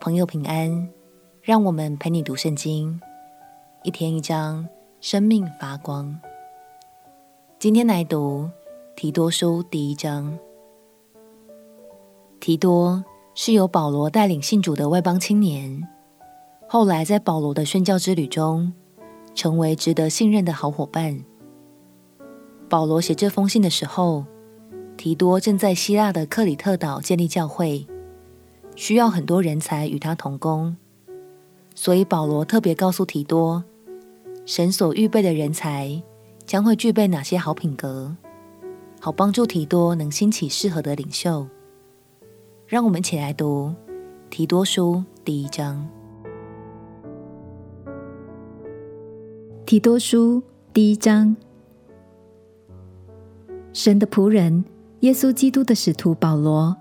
朋友平安，让我们陪你读圣经，一天一章，生命发光。今天来读提多书第一章。提多是由保罗带领信主的外邦青年，后来在保罗的宣教之旅中，成为值得信任的好伙伴。保罗写这封信的时候，提多正在希腊的克里特岛建立教会，需要很多人才与他同工，所以保罗特别告诉提多，神所预备的人才将会具备哪些好品格，好帮助提多能兴起适合的领袖。让我们一起来读提多书第一章。提多书第一章，神的仆人。耶稣基督的使徒保罗，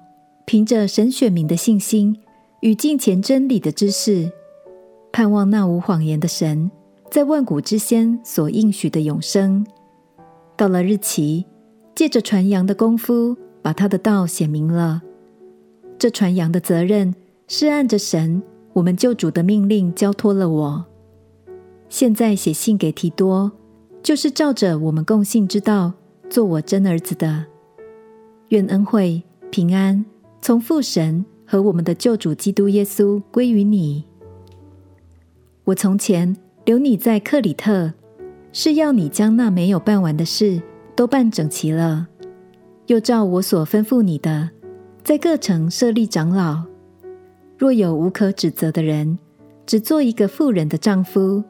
凭着神选民的信心与近前真理的知识，盼望那无谎言的神在万古之先所应许的永生，到了日期，借着传扬的功夫，把他的道显明了。这传扬的责任是按着神我们救主的命令交托了我。现在写信给提多，就是照着我们共信之道，做我真儿子的。愿恩惠平安从父神和我们的救主基督耶稣归于你。我从前留你在克里特，是要你将那没有办完的事都办整齐了，又照我所吩咐你的，在各城设立长老。若有无可指责的人，只做一个妇人的丈夫，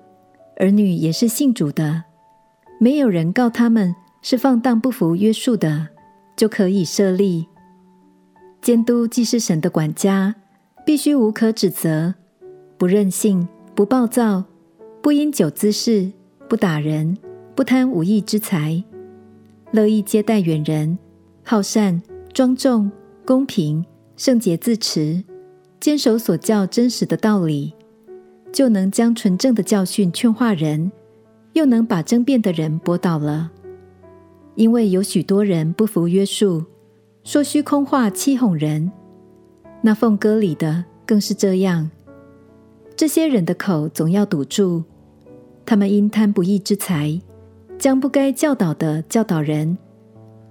儿女也是信主的，没有人告他们是放荡不服约束的。就可以设立监督，既是神的管家，必须无可指责，不任性，不暴躁，不因酒滋事，不打人，不贪无义之财，乐意接待远人，好善，庄重，公平，圣洁自持，坚守所教真实的道理，就能将纯正的教训劝化人，又能把争辩的人驳倒了。因为有许多人不服约束，说虚空话欺哄人，那奉歌里的更是这样。这些人的口总要堵住，他们因贪不义之财，将不该教导的教导人，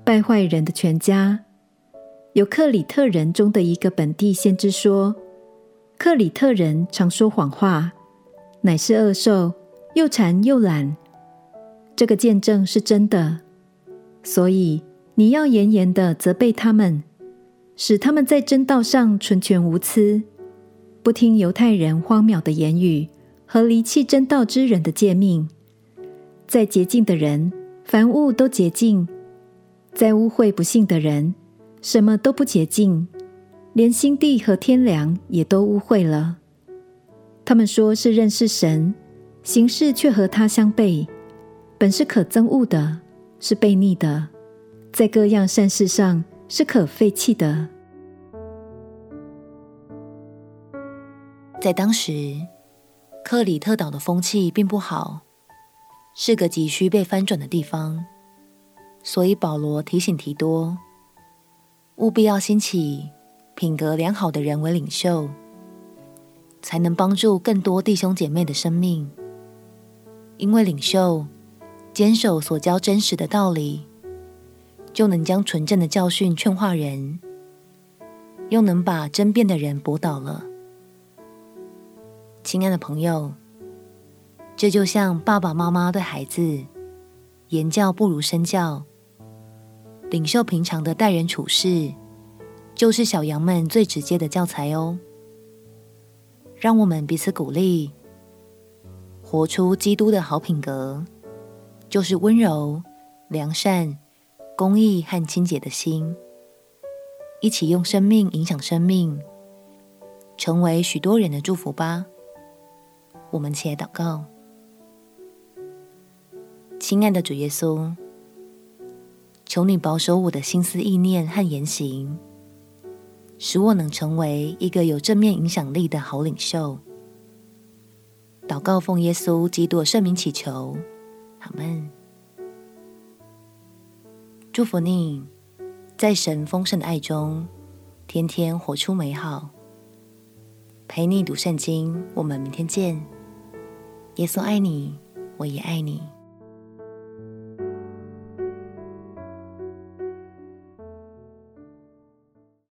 败坏人的全家。有克里特人中的一个本地先知说：“克里特人常说谎话，乃是恶兽，又馋又懒。”这个见证是真的。所以你要严严的责备他们，使他们在真道上纯全无疵，不听犹太人荒谬的言语和离弃真道之人的诫命。在洁净的人，凡物都洁净；在污秽不信的人，什么都不洁净，连心地和天良也都污秽了。他们说是认识神，行事却和他相悖，本是可憎恶的。是悖逆的，在各样善事上是可废弃的。在当时，克里特岛的风气并不好，是个急需被翻转的地方，所以保罗提醒提多，务必要兴起品格良好的人为领袖，才能帮助更多弟兄姐妹的生命，因为领袖。坚守所教真实的道理，就能将纯正的教训劝化人，又能把争辩的人驳倒了。亲爱的朋友，这就像爸爸妈妈对孩子言教不如身教，领袖平常的待人处事，就是小羊们最直接的教材哦。让我们彼此鼓励，活出基督的好品格。就是温柔、良善、公益和清洁的心，一起用生命影响生命，成为许多人的祝福吧。我们起来祷告，亲爱的主耶稣，求你保守我的心思意念和言行，使我能成为一个有正面影响力的好领袖。祷告奉耶稣基督圣名祈求，阿门。祝福你，在神丰盛的爱中，天天活出美好。陪你读圣经，我们明天见。耶稣爱你，我也爱你。